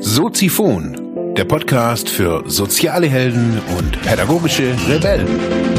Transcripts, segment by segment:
Soziphon, der Podcast für soziale Helden und pädagogische Rebellen.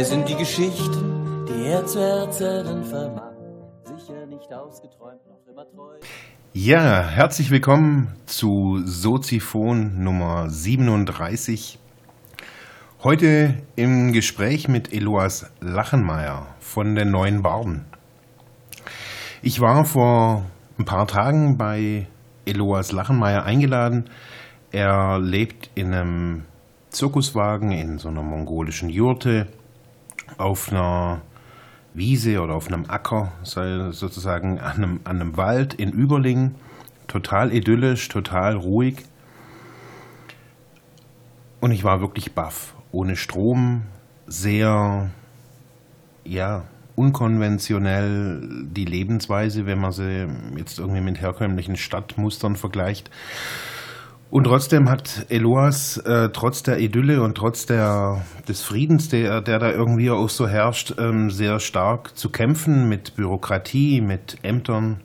Dabei sind die Geschichten, die er zu erzählen vermag, sicher nicht ausgeträumt, noch immer treu. Ja, herzlich willkommen zu Soziphon Nummer 37. Heute im Gespräch mit Eloas Lachenmeier von den Neuen Barden. Ich war vor ein paar Tagen bei Eloas Lachenmeier eingeladen. Er lebt in einem Zirkuswagen in so einer mongolischen Jurte auf einer Wiese oder auf einem Acker, sozusagen an einem, an einem Wald in Überlingen. Total idyllisch, total ruhig. Und ich war wirklich baff. Ohne Strom, sehr, ja, unkonventionell die Lebensweise, wenn man sie jetzt irgendwie mit herkömmlichen Stadtmustern vergleicht. Und trotzdem hat Eloas äh, trotz der Idylle und trotz der, des Friedens, der, der da irgendwie auch so herrscht, ähm, sehr stark zu kämpfen mit Bürokratie, mit Ämtern,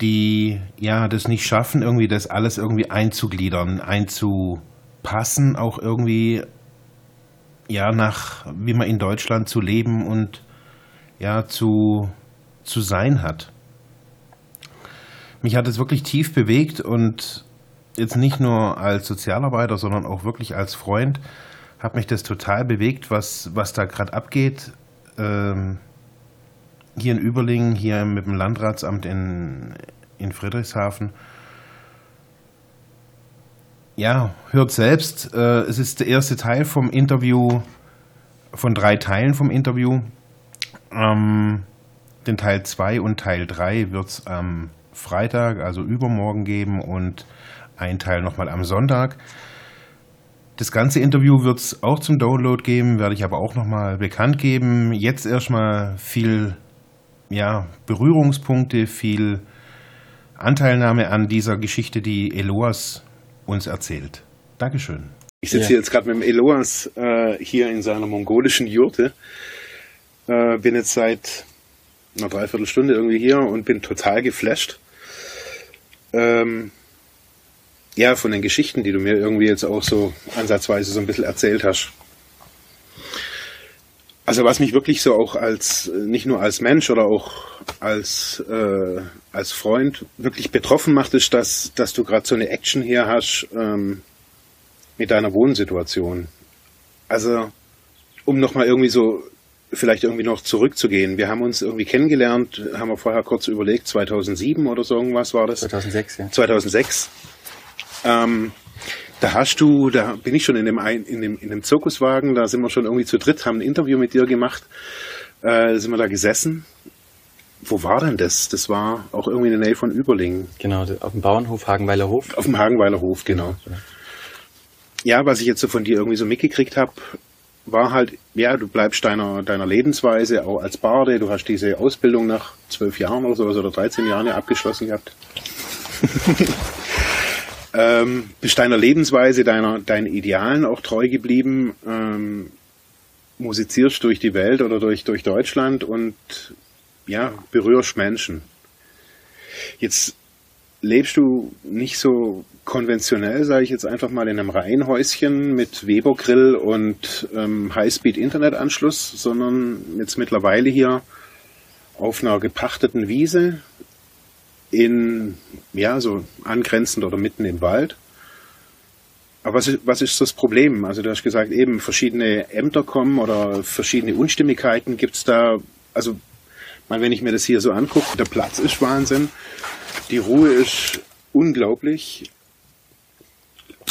die ja das nicht schaffen, irgendwie das alles irgendwie einzugliedern, einzupassen, auch irgendwie ja nach wie man in Deutschland zu leben und ja zu, zu sein hat. Mich hat es wirklich tief bewegt und jetzt nicht nur als Sozialarbeiter, sondern auch wirklich als Freund hat mich das total bewegt, was, was da gerade abgeht. Ähm, hier in Überlingen, hier mit dem Landratsamt in, in Friedrichshafen. Ja, hört selbst. Äh, es ist der erste Teil vom Interview, von drei Teilen vom Interview. Ähm, den Teil 2 und Teil 3 wird es am Freitag, also übermorgen geben und ein Teil nochmal am Sonntag. Das ganze Interview wird es auch zum Download geben, werde ich aber auch nochmal bekannt geben. Jetzt erstmal viel ja, Berührungspunkte, viel Anteilnahme an dieser Geschichte, die Eloas uns erzählt. Dankeschön. Ich sitze Ja. hier jetzt gerade mit dem Eloas äh, hier in seiner mongolischen Jurte. Äh, bin jetzt seit einer Dreiviertelstunde irgendwie hier und bin total geflasht. Ähm, ja, von den Geschichten, die du mir irgendwie jetzt auch so ansatzweise so ein bisschen erzählt hast. Also was mich wirklich so auch als, nicht nur als Mensch oder auch als, äh, als Freund wirklich betroffen macht, ist, dass, dass du gerade so eine Action hier hast ähm, mit deiner Wohnsituation. Also, um nochmal irgendwie so, vielleicht irgendwie noch zurückzugehen. Wir haben uns irgendwie kennengelernt, haben wir vorher kurz überlegt, 2007 oder so irgendwas war das. 2006, ja. 2006. Ähm, da hast du, da bin ich schon in dem, ein, in dem, in dem Zirkuswagen, da sind wir schon irgendwie zu dritt, haben ein Interview mit dir gemacht, äh, sind wir da gesessen. Wo war denn das? Das war auch irgendwie in der Nähe von Überlingen. Genau, auf dem Bauernhof, Hagenweiler Hof. Auf dem Hagenweiler Hof, genau. Ja, was ich jetzt so von dir irgendwie so mitgekriegt habe, war halt, ja, du bleibst deiner, deiner Lebensweise auch als Barde, du hast diese Ausbildung nach zwölf Jahren oder so oder 13 Jahren ja abgeschlossen gehabt. ähm, bist deiner Lebensweise, deiner, deinen Idealen auch treu geblieben, ähm, musizierst durch die Welt oder durch, durch Deutschland und ja, berührst Menschen. Jetzt lebst du nicht so konventionell, sage ich jetzt einfach mal, in einem Reihenhäuschen mit Weber-Grill und ähm, Highspeed-Internetanschluss, sondern jetzt mittlerweile hier auf einer gepachteten Wiese in, ja, so angrenzend oder mitten im Wald. Aber was ist, was ist das Problem? Also du hast gesagt, eben verschiedene Ämter kommen oder verschiedene Unstimmigkeiten gibt es da. Also mal, wenn ich mir das hier so angucke, der Platz ist Wahnsinn, die Ruhe ist unglaublich,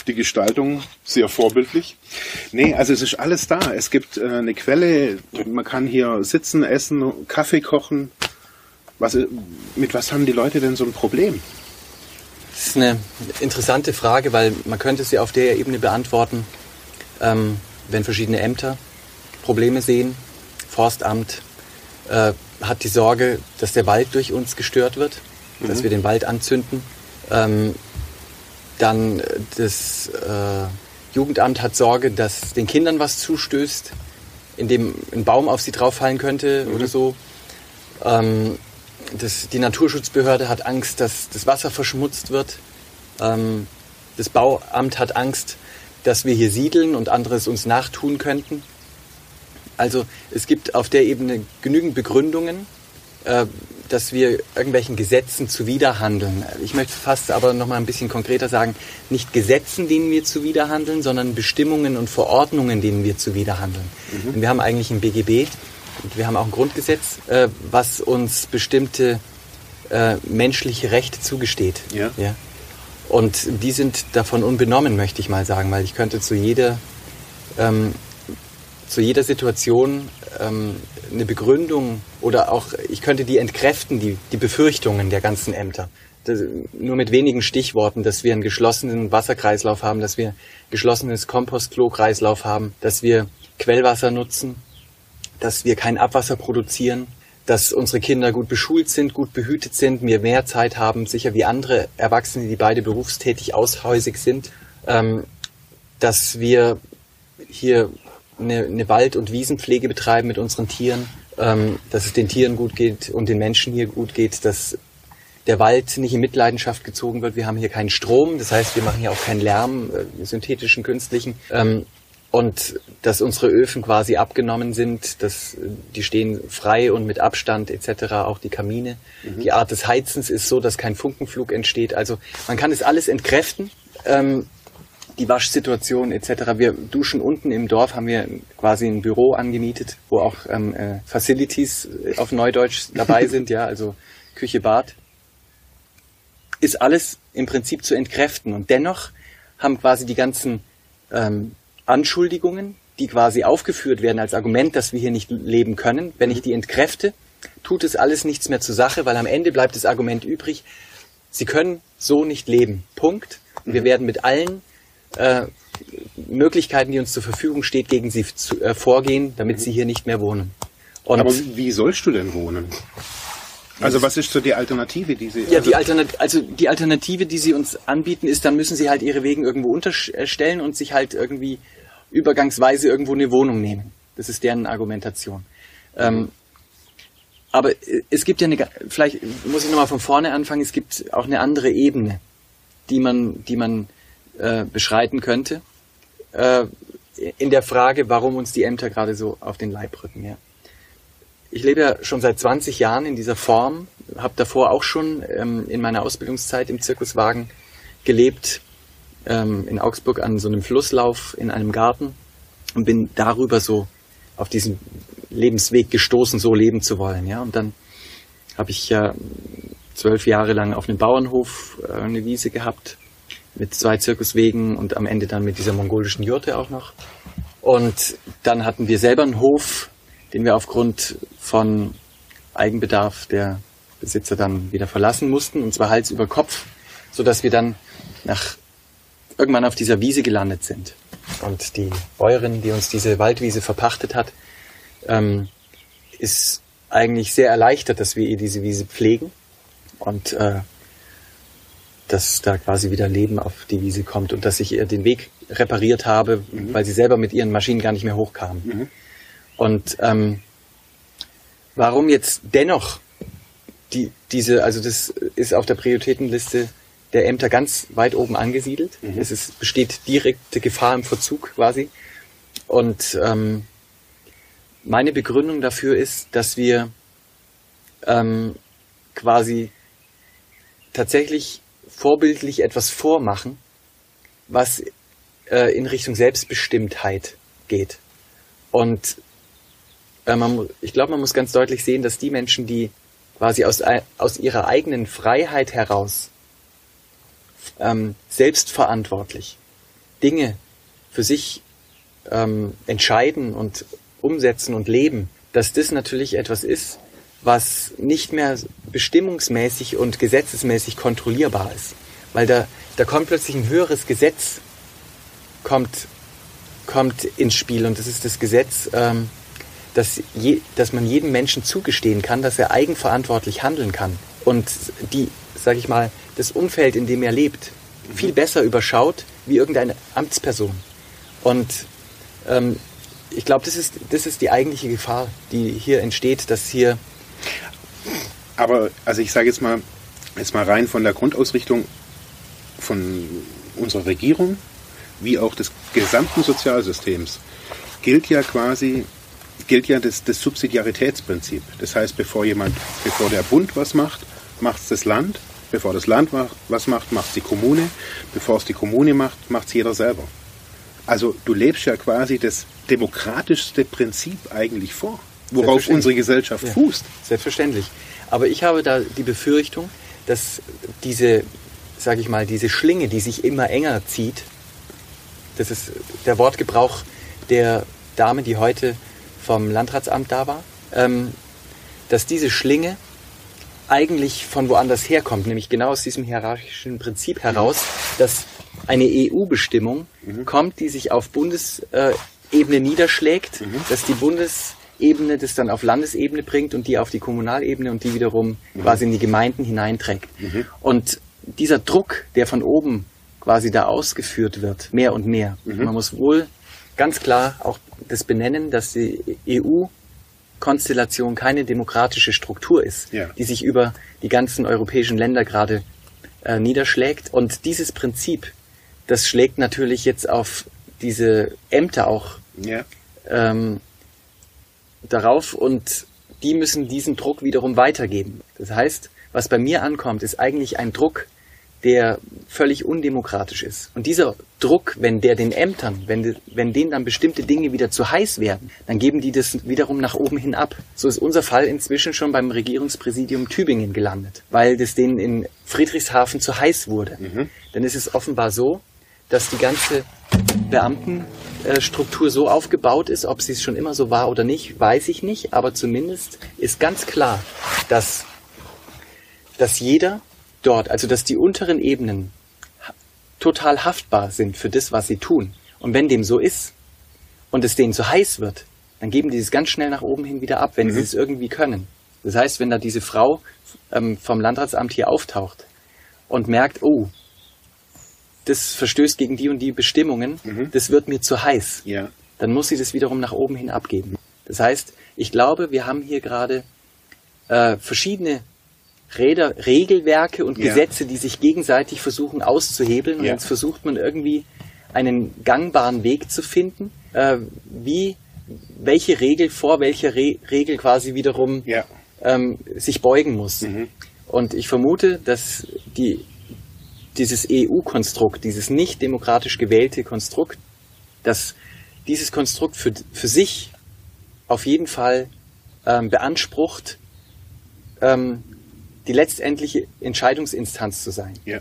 die Gestaltung sehr vorbildlich. Nee, also es ist alles da. Es gibt äh, eine Quelle, man kann hier sitzen, essen, Kaffee kochen. Was, mit was haben die Leute denn so ein Problem? Das ist eine interessante Frage, weil man könnte sie auf der Ebene beantworten, ähm, wenn verschiedene Ämter Probleme sehen. Forstamt äh, hat die Sorge, dass der Wald durch uns gestört wird, mhm. dass wir den Wald anzünden. Ähm, dann das äh, Jugendamt hat Sorge, dass den Kindern was zustößt, indem ein Baum auf sie drauffallen könnte mhm. oder so. Ähm, das, die Naturschutzbehörde hat Angst, dass das Wasser verschmutzt wird. Ähm, das Bauamt hat Angst, dass wir hier siedeln und anderes uns nachtun könnten. Also es gibt auf der Ebene genügend Begründungen, äh, dass wir irgendwelchen Gesetzen zuwiderhandeln. Ich möchte fast aber noch mal ein bisschen konkreter sagen, nicht Gesetzen, denen wir zuwiderhandeln, sondern Bestimmungen und Verordnungen, denen wir zuwiderhandeln. Mhm. wir haben eigentlich ein BGB, wir haben auch ein Grundgesetz, äh, was uns bestimmte äh, menschliche Rechte zugesteht. Ja. ja. Und die sind davon unbenommen, möchte ich mal sagen, weil ich könnte zu jeder, ähm, zu jeder Situation ähm, eine Begründung oder auch, ich könnte die entkräften, die, die Befürchtungen der ganzen Ämter. Das, nur mit wenigen Stichworten, dass wir einen geschlossenen Wasserkreislauf haben, dass wir ein geschlossenes Kompostklo-Kreislauf haben, dass wir Quellwasser nutzen, dass wir kein Abwasser produzieren, dass unsere Kinder gut beschult sind, gut behütet sind, wir mehr Zeit haben, sicher wie andere Erwachsene, die beide berufstätig aushäusig sind, ähm, dass wir hier eine, eine Wald- und Wiesenpflege betreiben mit unseren Tieren, ähm, dass es den Tieren gut geht und den Menschen hier gut geht, dass der Wald nicht in Mitleidenschaft gezogen wird. Wir haben hier keinen Strom, das heißt, wir machen hier auch keinen Lärm, äh, synthetischen, künstlichen. Ähm, und dass unsere Öfen quasi abgenommen sind, dass die stehen frei und mit Abstand etc. Auch die Kamine. Mhm. Die Art des Heizens ist so, dass kein Funkenflug entsteht. Also man kann es alles entkräften. Ähm, die Waschsituation etc. Wir duschen unten im Dorf, haben wir quasi ein Büro angemietet, wo auch ähm, äh, Facilities auf Neudeutsch dabei sind, ja, also Küche, Bad. Ist alles im Prinzip zu entkräften. Und dennoch haben quasi die ganzen ähm, Anschuldigungen, die quasi aufgeführt werden als Argument, dass wir hier nicht leben können, wenn ich die entkräfte, tut es alles nichts mehr zur Sache, weil am Ende bleibt das Argument übrig, sie können so nicht leben. Punkt. Wir mhm. werden mit allen äh, Möglichkeiten, die uns zur Verfügung steht, gegen sie zu, äh, vorgehen, damit sie hier nicht mehr wohnen. Und Aber wie sollst du denn wohnen? Also was ist so die Alternative, die Sie... Ja, also die Alternative, also die Alternative, die Sie uns anbieten, ist, dann müssen Sie halt Ihre Wegen irgendwo unterstellen und sich halt irgendwie übergangsweise irgendwo eine Wohnung nehmen. Das ist deren Argumentation. Ähm, aber es gibt ja eine, vielleicht muss ich nochmal von vorne anfangen, es gibt auch eine andere Ebene, die man, die man äh, beschreiten könnte, äh, in der Frage, warum uns die Ämter gerade so auf den Leib rücken. Ja. Ich lebe ja schon seit 20 Jahren in dieser Form, habe davor auch schon ähm, in meiner Ausbildungszeit im Zirkuswagen gelebt, ähm, in Augsburg an so einem Flusslauf in einem Garten und bin darüber so auf diesen Lebensweg gestoßen, so leben zu wollen. Ja, und dann habe ich ja zwölf Jahre lang auf einem Bauernhof äh, eine Wiese gehabt mit zwei Zirkuswegen und am Ende dann mit dieser mongolischen Jurte auch noch. Und dann hatten wir selber einen Hof, den wir aufgrund von Eigenbedarf der Besitzer dann wieder verlassen mussten, und zwar Hals über Kopf, so dass wir dann nach irgendwann auf dieser Wiese gelandet sind. Und die Bäuerin, die uns diese Waldwiese verpachtet hat, ähm, ist eigentlich sehr erleichtert, dass wir ihr diese Wiese pflegen und äh, dass da quasi wieder Leben auf die Wiese kommt und dass ich ihr den Weg repariert habe, mhm. weil sie selber mit ihren Maschinen gar nicht mehr hochkam. Mhm. Und ähm, warum jetzt dennoch die, diese, also das ist auf der Prioritätenliste der Ämter ganz weit oben angesiedelt. Mhm. Es ist, besteht direkte Gefahr im Verzug quasi. Und ähm, meine Begründung dafür ist, dass wir ähm, quasi tatsächlich vorbildlich etwas vormachen, was äh, in Richtung Selbstbestimmtheit geht. Und äh, man, ich glaube, man muss ganz deutlich sehen, dass die Menschen, die quasi aus, aus ihrer eigenen Freiheit heraus ähm, selbstverantwortlich Dinge für sich ähm, entscheiden und umsetzen und leben, dass das natürlich etwas ist, was nicht mehr bestimmungsmäßig und gesetzesmäßig kontrollierbar ist. Weil da, da kommt plötzlich ein höheres Gesetz, kommt, kommt ins Spiel und das ist das Gesetz, ähm, dass, je, dass man jedem Menschen zugestehen kann, dass er eigenverantwortlich handeln kann und die, sag ich mal, das Umfeld, in dem er lebt, viel besser überschaut wie irgendeine Amtsperson. Und ähm, ich glaube, das ist, das ist die eigentliche Gefahr, die hier entsteht, dass hier. Aber, also ich sage jetzt mal, jetzt mal rein von der Grundausrichtung von unserer Regierung, wie auch des gesamten Sozialsystems, gilt ja quasi, gilt ja das, das Subsidiaritätsprinzip. Das heißt, bevor jemand, bevor der Bund was macht, macht es das Land, bevor das Land was macht, macht es die Kommune, bevor es die Kommune macht, macht es jeder selber. Also du lebst ja quasi das demokratischste Prinzip eigentlich vor, worauf unsere Gesellschaft ja, fußt. Selbstverständlich. Aber ich habe da die Befürchtung, dass diese, sage ich mal, diese Schlinge, die sich immer enger zieht, das ist der Wortgebrauch der Dame, die heute vom Landratsamt da war, ähm, dass diese Schlinge eigentlich von woanders herkommt, nämlich genau aus diesem hierarchischen Prinzip heraus, dass eine EU-Bestimmung mhm. kommt, die sich auf Bundesebene niederschlägt, mhm. dass die Bundesebene das dann auf Landesebene bringt und die auf die Kommunalebene und die wiederum mhm. quasi in die Gemeinden hineinträgt. Mhm. Und dieser Druck, der von oben quasi da ausgeführt wird, mehr und mehr. Mhm. Man muss wohl ganz klar auch das benennen, dass die EU-Konstellation keine demokratische Struktur ist, ja. die sich über die ganzen europäischen Länder gerade äh, niederschlägt. Und dieses Prinzip das schlägt natürlich jetzt auf diese Ämter auch ja. ähm, darauf und die müssen diesen Druck wiederum weitergeben. Das heißt, was bei mir ankommt, ist eigentlich ein Druck, der völlig undemokratisch ist. Und dieser Druck, wenn der den Ämtern, wenn, wenn denen dann bestimmte Dinge wieder zu heiß werden, dann geben die das wiederum nach oben hin ab. So ist unser Fall inzwischen schon beim Regierungspräsidium Tübingen gelandet, weil das denen in Friedrichshafen zu heiß wurde. Mhm. Dann ist es offenbar so, dass die ganze Beamtenstruktur so aufgebaut ist. Ob sie es schon immer so war oder nicht, weiß ich nicht. Aber zumindest ist ganz klar, dass, dass jeder dort, also dass die unteren Ebenen total haftbar sind für das, was sie tun. Und wenn dem so ist und es denen zu heiß wird, dann geben die es ganz schnell nach oben hin wieder ab, wenn mhm. sie es irgendwie können. Das heißt, wenn da diese Frau ähm, vom Landratsamt hier auftaucht und merkt, oh, das verstößt gegen die und die Bestimmungen, mhm. das wird mir zu heiß. Ja. Dann muss sie das wiederum nach oben hin abgeben. Das heißt, ich glaube, wir haben hier gerade äh, verschiedene Räder, Regelwerke und ja. Gesetze, die sich gegenseitig versuchen auszuhebeln. Und ja. jetzt versucht man irgendwie einen gangbaren Weg zu finden, äh, wie welche Regel vor welcher Re Regel quasi wiederum ja. ähm, sich beugen muss. Mhm. Und ich vermute, dass die dieses EU-Konstrukt, dieses nicht demokratisch gewählte Konstrukt, dass dieses Konstrukt für, für sich auf jeden Fall ähm, beansprucht, ähm, die letztendliche Entscheidungsinstanz zu sein. Ja.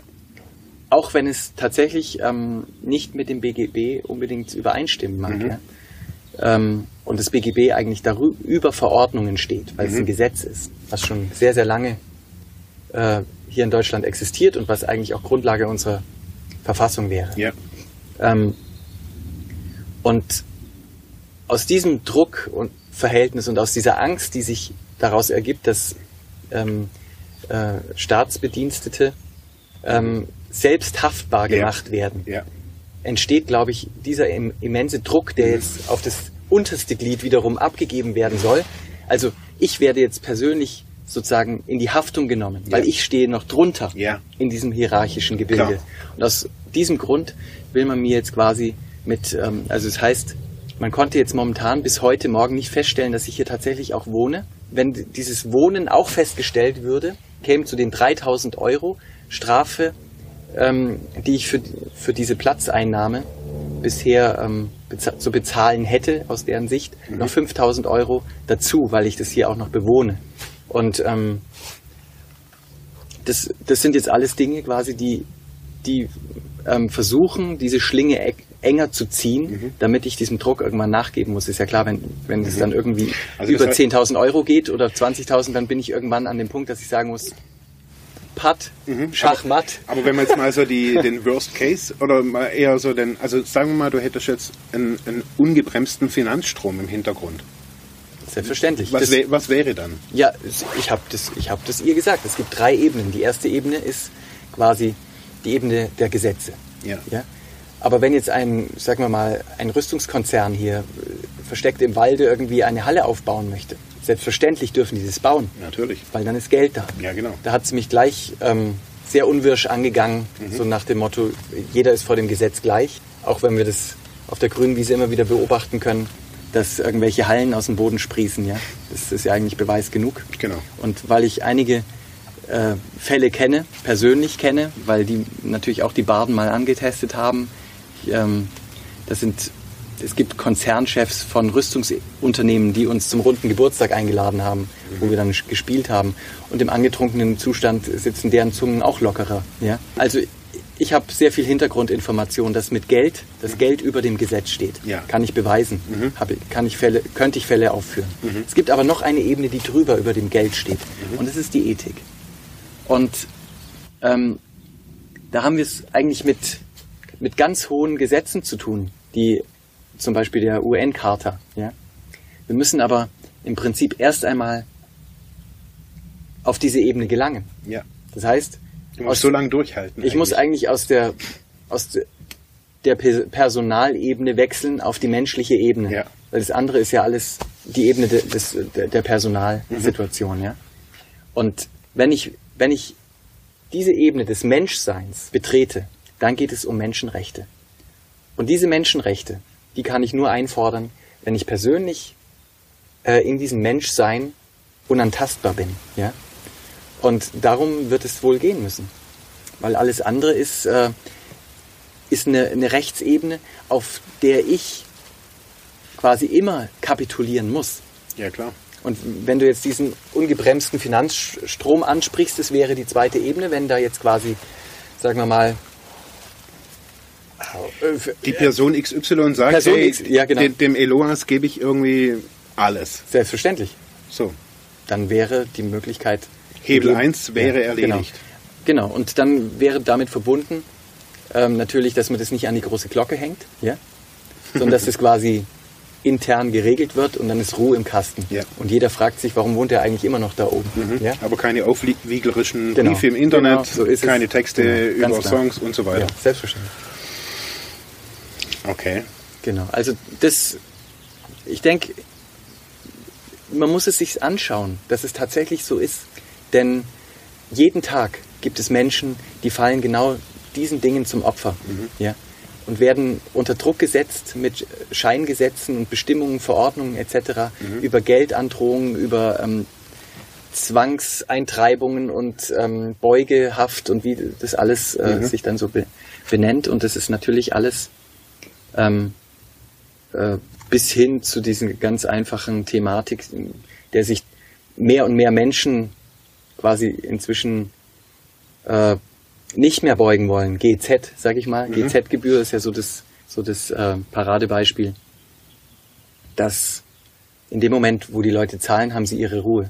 Auch wenn es tatsächlich ähm, nicht mit dem BGB unbedingt übereinstimmen mag. Mhm. Ja? Ähm, und das BGB eigentlich darüber über Verordnungen steht, weil mhm. es ein Gesetz ist, was schon sehr, sehr lange äh, hier in Deutschland existiert und was eigentlich auch Grundlage unserer Verfassung wäre. Ja. Ähm, und aus diesem Druck und Verhältnis und aus dieser Angst, die sich daraus ergibt, dass ähm, äh, Staatsbedienstete ähm, selbst haftbar gemacht ja. werden, ja. entsteht, glaube ich, dieser im, immense Druck, der jetzt auf das unterste Glied wiederum abgegeben werden soll. Also ich werde jetzt persönlich sozusagen in die Haftung genommen, ja. weil ich stehe noch drunter in diesem hierarchischen Gebilde. Klar. Und aus diesem Grund will man mir jetzt quasi mit, ähm, also es das heißt, man konnte jetzt momentan bis heute Morgen nicht feststellen, dass ich hier tatsächlich auch wohne. wenn dieses Wohnen auch festgestellt würde, käme zu den 3000 Euro Strafe, ähm, die ich für, für diese Platzeinnahme bisher ähm, beza zu bezahlen hätte, aus deren Sicht, mhm. noch 5000 Euro dazu, weil ich das hier auch noch bewohne. Und ähm, das, das sind jetzt alles Dinge quasi, die, die ähm, versuchen, diese Schlinge enger zu ziehen, mhm. damit ich diesem Druck irgendwann nachgeben muss. Ist ja klar, wenn, wenn es mhm. dann irgendwie also über 10.000 Euro geht oder 20.000, dann bin ich irgendwann an dem Punkt, dass ich sagen muss, Patt, mhm. Schachmatt. Aber, aber, wenn man jetzt mal so die, den Worst Case oder mal eher so den, also sagen wir mal, du hättest jetzt einen, einen ungebremsten Finanzstrom im Hintergrund. Selbstverständlich. Was, wär, was wäre dann? Ja, ich habe das, hab das ihr gesagt. Es gibt drei Ebenen. Die erste Ebene ist quasi die Ebene der Gesetze. Ja. ja? Aber wenn jetzt ein, sagen wir mal, ein Rüstungskonzern hier äh, versteckt im Walde irgendwie eine Halle aufbauen möchte, selbstverständlich dürfen die das bauen. Natürlich. Weil dann ist Geld da. Ja, genau. Da hat sie mich gleich ähm, sehr unwirsch angegangen, mhm. so nach dem Motto, jeder ist vor dem Gesetz gleich. Auch wenn wir das auf der grünen Wiese immer wieder beobachten können, dass irgendwelche Hallen aus dem Boden sprießen. Ja? Das ist ja eigentlich Beweis genug. Genau. Und weil ich einige äh, Fälle kenne, persönlich kenne, weil die natürlich auch die Baden mal angetestet haben. Ähm, das sind, es gibt Konzernchefs von Rüstungsunternehmen, die uns zum runden Geburtstag eingeladen haben, mhm. wo wir dann gespielt haben. Und im angetrunkenen Zustand sitzen deren Zungen auch lockerer. Ja? Also ich habe sehr viel Hintergrundinformation, dass mit Geld, das mhm. Geld über dem Gesetz steht. Ja. Kann ich beweisen. Mhm. Habe, kann ich Fälle, könnte ich Fälle aufführen. Mhm. Es gibt aber noch eine Ebene, die drüber über dem Geld steht. Mhm. Und das ist die Ethik. Und ähm, da haben wir es eigentlich mit, mit ganz hohen Gesetzen zu tun, die zum Beispiel der UN-Charta. Ja? Wir müssen aber im Prinzip erst einmal auf diese Ebene gelangen. Ja. Das heißt, Du musst aus, so lange durchhalten. Ich eigentlich. muss eigentlich aus der, aus der Personalebene wechseln auf die menschliche Ebene. Ja. Weil das andere ist ja alles die Ebene de, des, der Personalsituation. Mhm. Ja? Und wenn ich, wenn ich diese Ebene des Menschseins betrete, dann geht es um Menschenrechte. Und diese Menschenrechte, die kann ich nur einfordern, wenn ich persönlich äh, in diesem Menschsein unantastbar bin. Ja? Und darum wird es wohl gehen müssen. Weil alles andere ist, äh, ist eine, eine Rechtsebene, auf der ich quasi immer kapitulieren muss. Ja, klar. Und wenn du jetzt diesen ungebremsten Finanzstrom ansprichst, das wäre die zweite Ebene, wenn da jetzt quasi, sagen wir mal, die Person XY sagt, Person hey, X, ja, genau. dem, dem Eloas gebe ich irgendwie alles. Selbstverständlich. So. Dann wäre die Möglichkeit, Hebel 1 wäre ja, genau. erledigt. Genau. genau. und dann wäre damit verbunden ähm, natürlich, dass man das nicht an die große Glocke hängt, ja? sondern dass das quasi intern geregelt wird und dann ist Ruhe im Kasten. Ja. Und jeder fragt sich, warum wohnt er eigentlich immer noch da oben? Mhm. Ja? Aber keine aufwiegelerischen genau. Briefe im Internet, genau, so keine Texte genau. über. Songs und so weiter. Ja, selbstverständlich. Okay. Genau, also das, ich denke, man muss es sich anschauen, dass es tatsächlich so ist. Denn jeden Tag gibt es Menschen, die fallen genau diesen Dingen zum Opfer. Mhm. Ja? Und werden unter Druck gesetzt mit Scheingesetzen und Bestimmungen, Verordnungen etc. Mhm. über Geldandrohungen, über ähm, Zwangseintreibungen und ähm, Beugehaft und wie das alles äh, mhm. sich dann so be benennt. Und das ist natürlich alles ähm, äh, bis hin zu diesen ganz einfachen Thematik, der sich mehr und mehr Menschen quasi inzwischen äh, nicht mehr beugen wollen. GZ, sag ich mal. Mhm. GZ-Gebühr ist ja so das, so das äh, Paradebeispiel, dass in dem Moment, wo die Leute zahlen, haben sie ihre Ruhe.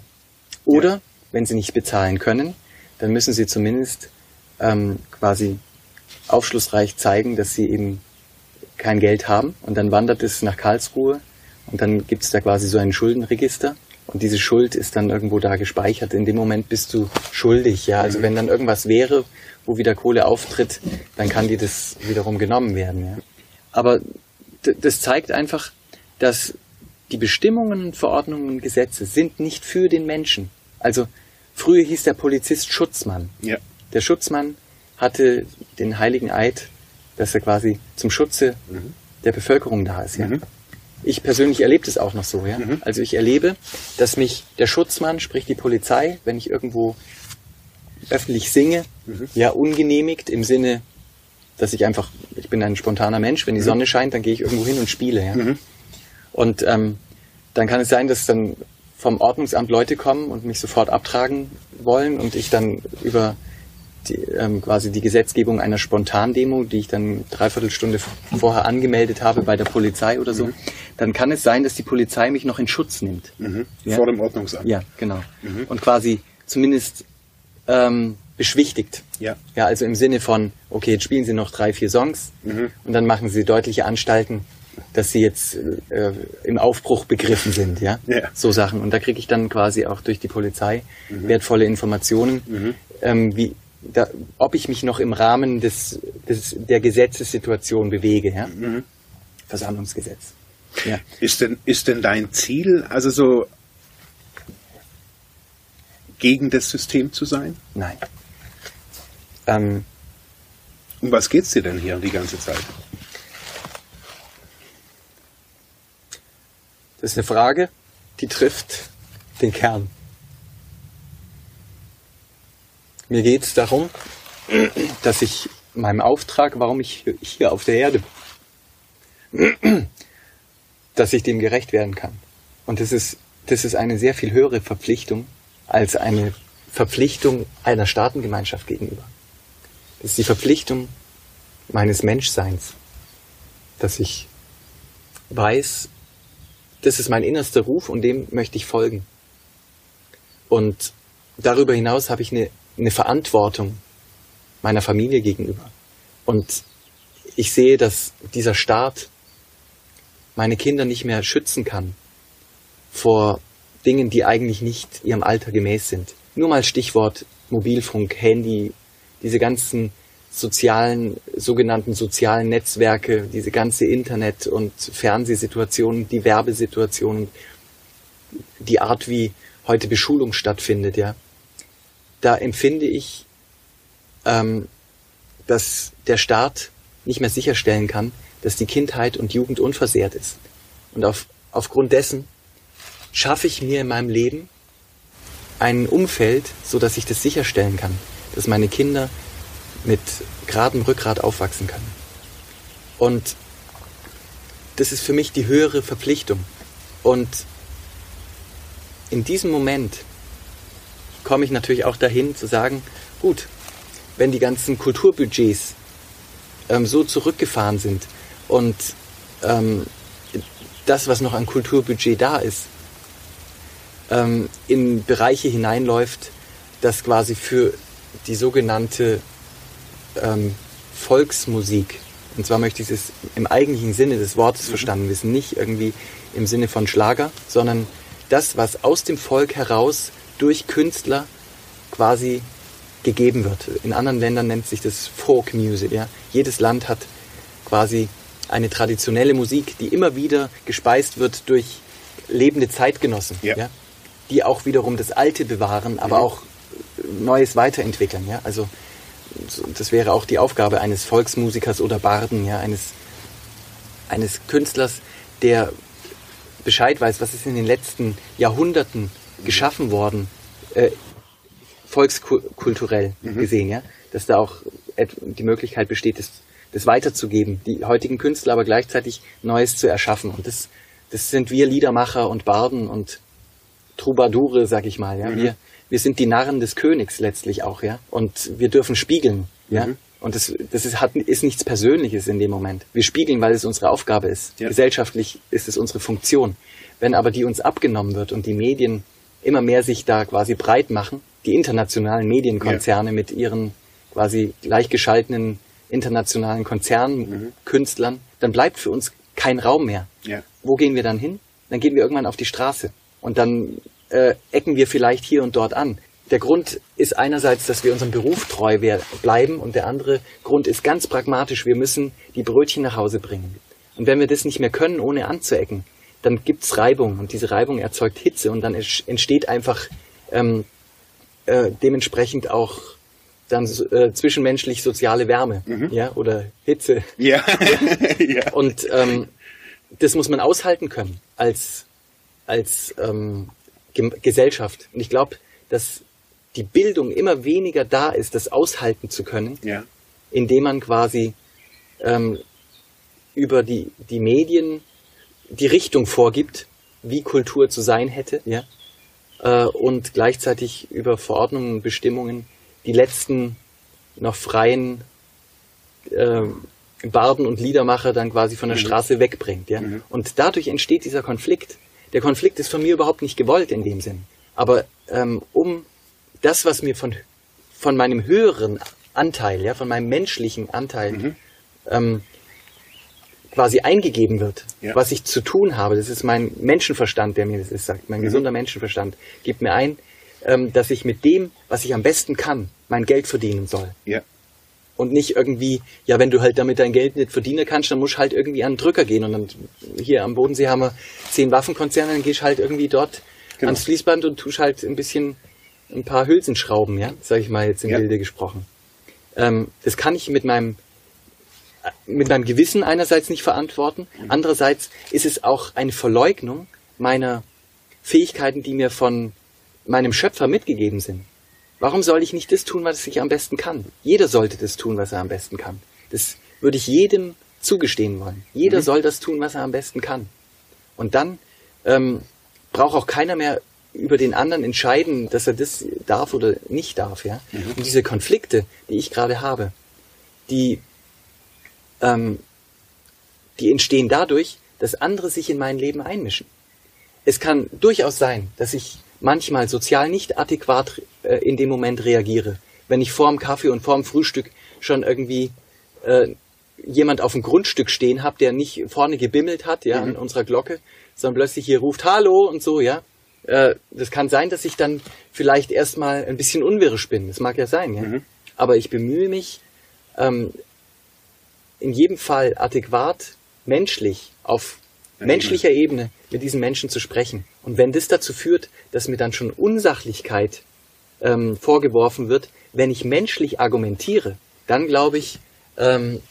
Oder ja. wenn sie nicht bezahlen können, dann müssen sie zumindest ähm, quasi aufschlussreich zeigen, dass sie eben kein Geld haben. Und dann wandert es nach Karlsruhe und dann gibt es da quasi so ein Schuldenregister und diese Schuld ist dann irgendwo da gespeichert. In dem Moment bist du schuldig, ja. Also wenn dann irgendwas wäre, wo wieder Kohle auftritt, dann kann dir das wiederum genommen werden, ja. Aber das zeigt einfach, dass die Bestimmungen, Verordnungen, Gesetze sind nicht für den Menschen. Also früher hieß der Polizist Schutzmann. Ja. Der Schutzmann hatte den heiligen Eid, dass er quasi zum Schutze mhm. der Bevölkerung da ist. Ja? Mhm. ich persönlich erlebe das auch noch so. Ja? Mhm. Also ich erlebe, dass mich der Schutzmann, sprich die Polizei, wenn ich irgendwo öffentlich singe, Mhm. ja ungenehmigt im Sinne, dass ich einfach, ich bin ein spontaner Mensch, wenn die Sonne scheint, dann gehe ich irgendwo hin und spiele. Ja? Mhm. Und ähm, dann kann es sein, dass dann vom Ordnungsamt Leute kommen und mich sofort abtragen wollen und ich dann über die, ähm, quasi die Gesetzgebung einer Spontandemo, die ich dann dreiviertel Stunde vorher angemeldet habe bei der Polizei oder so, dann kann es sein, dass die Polizei mich noch in Schutz nimmt. Mhm. Ja. Vor dem Ordnungsamt. Ja, genau. Und quasi zumindest ähm, beschwichtigt. Ja. Ja, also im Sinne von, okay, jetzt spielen Sie noch drei, vier Songs und dann machen Sie deutliche Anstalten, dass Sie jetzt äh, im Aufbruch begriffen sind, ja. Ja. So Sachen. Und da kriege ich dann quasi auch durch die Polizei wertvolle Informationen, ähm, wie, da, ob ich mich noch im Rahmen des, des, der Gesetzessituation bewege, ja. Versammlungsgesetz. Ja. Ist denn, ist denn dein Ziel, also so gegen das System zu sein? Nein. Ähm, Um was geht's dir denn hier die ganze Zeit? Das ist eine Frage, die trifft den Kern. Mir geht es darum, dass ich meinem Auftrag, warum ich hier auf der Erde bin, dass ich dem gerecht werden kann. Und das ist, das ist eine sehr viel höhere Verpflichtung als eine Verpflichtung einer Staatengemeinschaft gegenüber. Das ist die Verpflichtung meines Menschseins, dass ich weiß, das ist mein innerster Ruf und dem möchte ich folgen. Und darüber hinaus habe ich eine, eine Verantwortung meiner Familie gegenüber. Und ich sehe, dass dieser Staat meine Kinder nicht mehr schützen kann vor Dingen, die eigentlich nicht ihrem Alter gemäß sind. Nur mal Stichwort Mobilfunk, Handy, diese ganzen sozialen, sogenannten sozialen Netzwerke, diese ganze Internet- und Fernsehsituation, die Werbesituationen, die Art, wie heute Beschulung stattfindet, ja. Da empfinde ich, ähm, dass der Staat nicht mehr sicherstellen kann, dass die Kindheit und Jugend unversehrt ist. Und auf, aufgrund dessen schaffe ich mir in meinem Leben ein Umfeld, so dass ich das sicherstellen kann, dass meine Kinder mit geradem Rückgrat aufwachsen können. Und das ist für mich die höhere Verpflichtung. Und in diesem Moment komme ich natürlich auch dahin zu sagen, gut, wenn die ganzen Kulturbudgets ähm, so zurückgefahren sind und ähm, das, was noch an Kulturbudget da ist, ähm, in Bereiche hineinläuft, das quasi für die sogenannte ähm, Volksmusik, und zwar möchte ich es im eigentlichen Sinne des Wortes verstanden wissen, nicht irgendwie im Sinne von Schlager, sondern das, was aus dem Volk heraus durch Künstler quasi gegeben wird. In anderen Ländern nennt sich das Folk Music. Ja? Jedes Land hat quasi eine traditionelle Musik, die immer wieder gespeist wird durch lebende Zeitgenossen, Ja. ja? die auch wiederum das Alte bewahren, aber Mhm. auch Neues weiterentwickeln. Ja? Also so- das wäre auch die Aufgabe eines Volksmusikers oder Barden, ja, eines, eines Künstlers, der Bescheid weiß, was ist in den letzten Jahrhunderten geschaffen worden, äh, volkskulturell gesehen, ja, dass da auch die Möglichkeit besteht, das, das weiterzugeben, die heutigen Künstler aber gleichzeitig Neues zu erschaffen. Und das, das sind wir Liedermacher und Barden und Troubadoure, sag ich mal, ja. Wir, wir sind die Narren des Königs letztlich auch, ja. Und wir dürfen spiegeln, ja. Und das, das ist, hat, ist nichts Persönliches in dem Moment. Wir spiegeln, weil es unsere Aufgabe ist. Ja. Gesellschaftlich ist es unsere Funktion. Wenn aber die uns abgenommen wird und die Medien immer mehr sich da quasi breit machen, die internationalen Medienkonzerne mit ihren quasi gleichgeschalteten internationalen Konzernen, Künstlern, dann bleibt für uns kein Raum mehr. Ja. Wo gehen wir dann hin? Dann gehen wir irgendwann auf die Straße und dann äh, ecken wir vielleicht hier und dort an. Der Grund ist einerseits, dass wir unserem Beruf treu bleiben und der andere Grund ist ganz pragmatisch, wir müssen die Brötchen nach Hause bringen. Und wenn wir das nicht mehr können, ohne anzuecken, dann gibt's Reibung und diese Reibung erzeugt Hitze und dann entsteht einfach ähm, äh, dementsprechend auch dann äh, zwischenmenschlich soziale Wärme ja, oder Hitze. Ja. ja. Und ähm, das muss man aushalten können als, als ähm, Gesellschaft. Und ich glaube, dass die Bildung immer weniger da ist, das aushalten zu können, ja. indem man quasi ähm, über die, die Medien die Richtung vorgibt, wie Kultur zu sein hätte, ja, äh, und gleichzeitig über Verordnungen und Bestimmungen die letzten noch freien äh, Barden und Liedermacher dann quasi von der mhm. Straße wegbringt, ja. Mhm. Und dadurch entsteht dieser Konflikt. Der Konflikt ist von mir überhaupt nicht gewollt in dem Sinn. Aber ähm, um das, was mir von, von meinem höheren Anteil, ja, von meinem menschlichen Anteil mhm. ähm, quasi eingegeben wird, ja. was ich zu tun habe. Das ist mein Menschenverstand, der mir das ist, sagt. Mein mhm. gesunder Menschenverstand gibt mir ein, ähm, dass ich mit dem, was ich am besten kann, mein Geld verdienen soll. Ja. Und nicht irgendwie, ja, wenn du halt damit dein Geld nicht verdienen kannst, dann musst du halt irgendwie an den Drücker gehen. Und dann hier am Bodensee haben wir zehn Waffenkonzerne, dann gehst du halt irgendwie dort genau. ans Fließband und tust halt ein bisschen ein paar Hülsenschrauben, ja, sag ich mal jetzt im ja. Bilde gesprochen. Ähm, das kann ich mit meinem mit meinem Gewissen einerseits nicht verantworten, andererseits ist es auch eine Verleugnung meiner Fähigkeiten, die mir von meinem Schöpfer mitgegeben sind. Warum soll ich nicht das tun, was ich am besten kann? Jeder sollte das tun, was er am besten kann. Das würde ich jedem zugestehen wollen. Jeder mhm. soll das tun, was er am besten kann. Und dann ähm, braucht auch keiner mehr über den anderen entscheiden, dass er das darf oder nicht darf. Ja? Mhm. Und diese Konflikte, die ich gerade habe, die ähm, die entstehen dadurch, dass andere sich in mein Leben einmischen. Es kann durchaus sein, dass ich manchmal sozial nicht adäquat äh, in dem Moment reagiere. Wenn ich vorm Kaffee und vorm Frühstück schon irgendwie äh, jemand auf dem Grundstück stehen habe, der nicht vorne gebimmelt hat, ja, mhm. an unserer Glocke, sondern plötzlich hier ruft Hallo und so, ja. Äh, das kann sein, dass ich dann vielleicht erstmal ein bisschen unwirrisch bin. Das mag ja sein, ja. Mhm. Aber ich bemühe mich, ähm, in jedem Fall adäquat menschlich auf menschlicher Ebene mit diesen Menschen zu sprechen. Und wenn das dazu führt, dass mir dann schon Unsachlichkeit ähm, vorgeworfen wird, wenn ich menschlich argumentiere, dann glaube ich, ähm,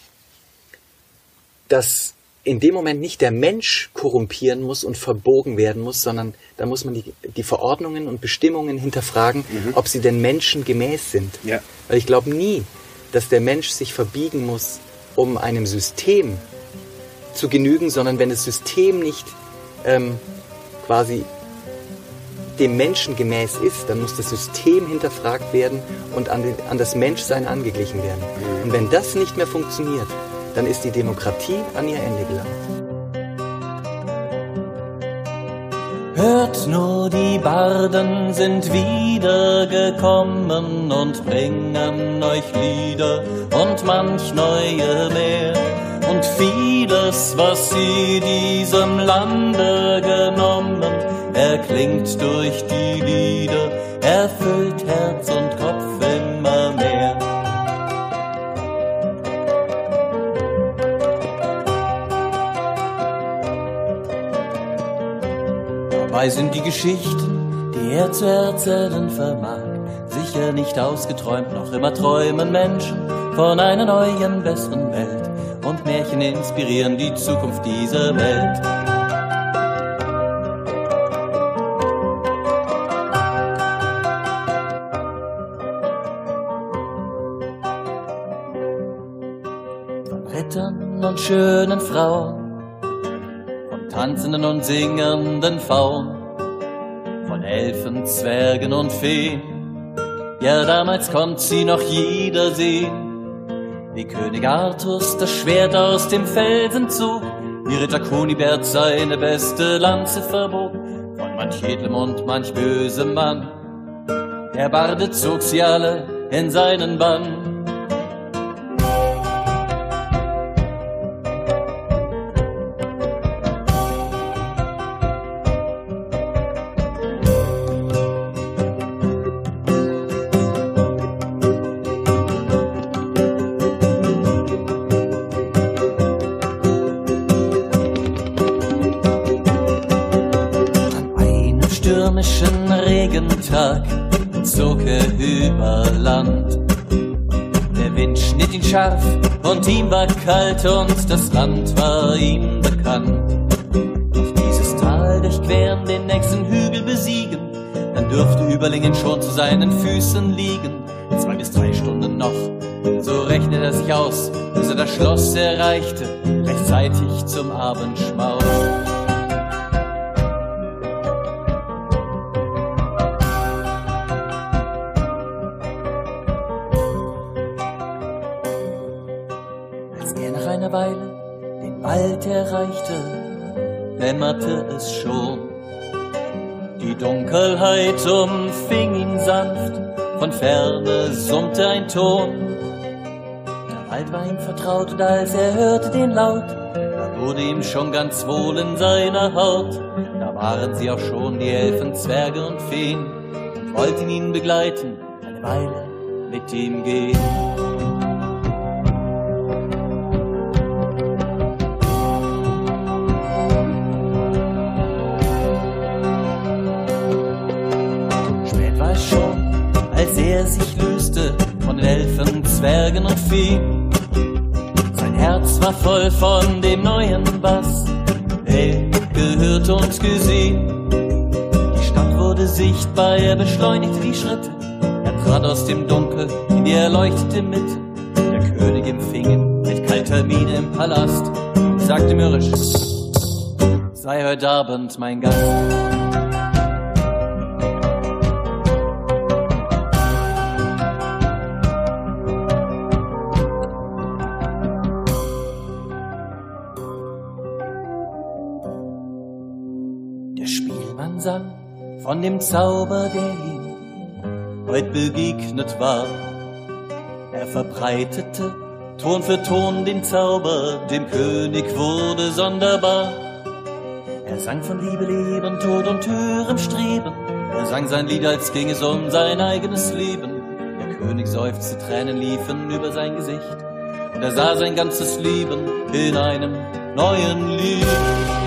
dass in dem Moment nicht der Mensch korrumpieren muss und verbogen werden muss, sondern da muss man die, die Verordnungen und Bestimmungen hinterfragen, mhm. ob sie denn menschengemäß sind. Ja. Weil ich glaube nie, dass der Mensch sich verbiegen muss, um einem System zu genügen, sondern wenn das System nicht ähm, quasi dem Menschen gemäß ist, dann muss das System hinterfragt werden und an, den, an das Menschsein angeglichen werden. Mhm. Und wenn das nicht mehr funktioniert, dann ist die Demokratie an ihr Ende gelangt. Hört nur, die Barden sind wiedergekommen und bringen euch Lieder und manch neue mehr und vieles, was sie diesem Lande genommen, erklingt durch die Lieder, erfüllt Herz und Kopf immer mehr. Dabei sind die Geschichten, die er zu erzählen vermag, sicher nicht ausgeträumt, noch immer träumen Menschen von einer neuen, besseren Welt und Märchen inspirieren die Zukunft dieser Welt. Von Rittern und schönen Frauen, von tanzenden und singenden Faunen, von Elfen, Zwergen und Feen. Ja, damals konnte sie noch jeder sehen wie König Artus das Schwert aus dem Felsen zog, wie Ritter Kunibert seine beste Lanze verbog, von manch edlem und manch bösem Mann. Der Barde zog sie alle in seinen Bann. Scharf und ihm war kalt und das Land war ihm bekannt. werden den nächsten Hügel besiegen, dann dürfte Überlingen schon zu seinen Füßen liegen. Zwei bis drei Stunden noch, so rechnet er sich aus, bis er das Schloss erreichte, rechtzeitig zum Abendschmaus. Erreichte, dämmerte es schon. Die Dunkelheit umfing ihn sanft, von ferne summte ein Ton. Der Wald war ihm vertraut und als er hörte den Laut, da wurde ihm schon ganz wohl in seiner Haut. Da waren sie auch schon die Elfen, Zwerge und Feen und wollten ihn begleiten, eine Weile mit ihm gehen. War voll von dem neuen Bass, er gehört und gesehen. Die Stadt wurde sichtbar, er beschleunigte die Schritte. Er trat aus dem Dunkel in die erleuchtete Mitte. Der König empfing ihn mit kalter Miene im Palast und sagte mürrisch, sei heute Abend mein Gast. Von dem Zauber, der ihm heut begegnet war. Er verbreitete Ton für Ton den Zauber, dem König wurde sonderbar. Er sang von Liebe, Leben, Tod und höherem Streben. Er sang sein Lied, als ging es um sein eigenes Leben. Der König seufzte, Tränen liefen über sein Gesicht. Und er sah sein ganzes Leben in einem neuen Lied.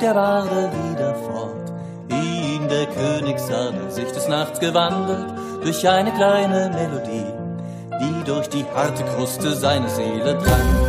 Der Barde wieder fort. Ihn der König sah, der sich des Nachts gewandelt, durch eine kleine Melodie, die durch die harte Kruste seine Seele drang.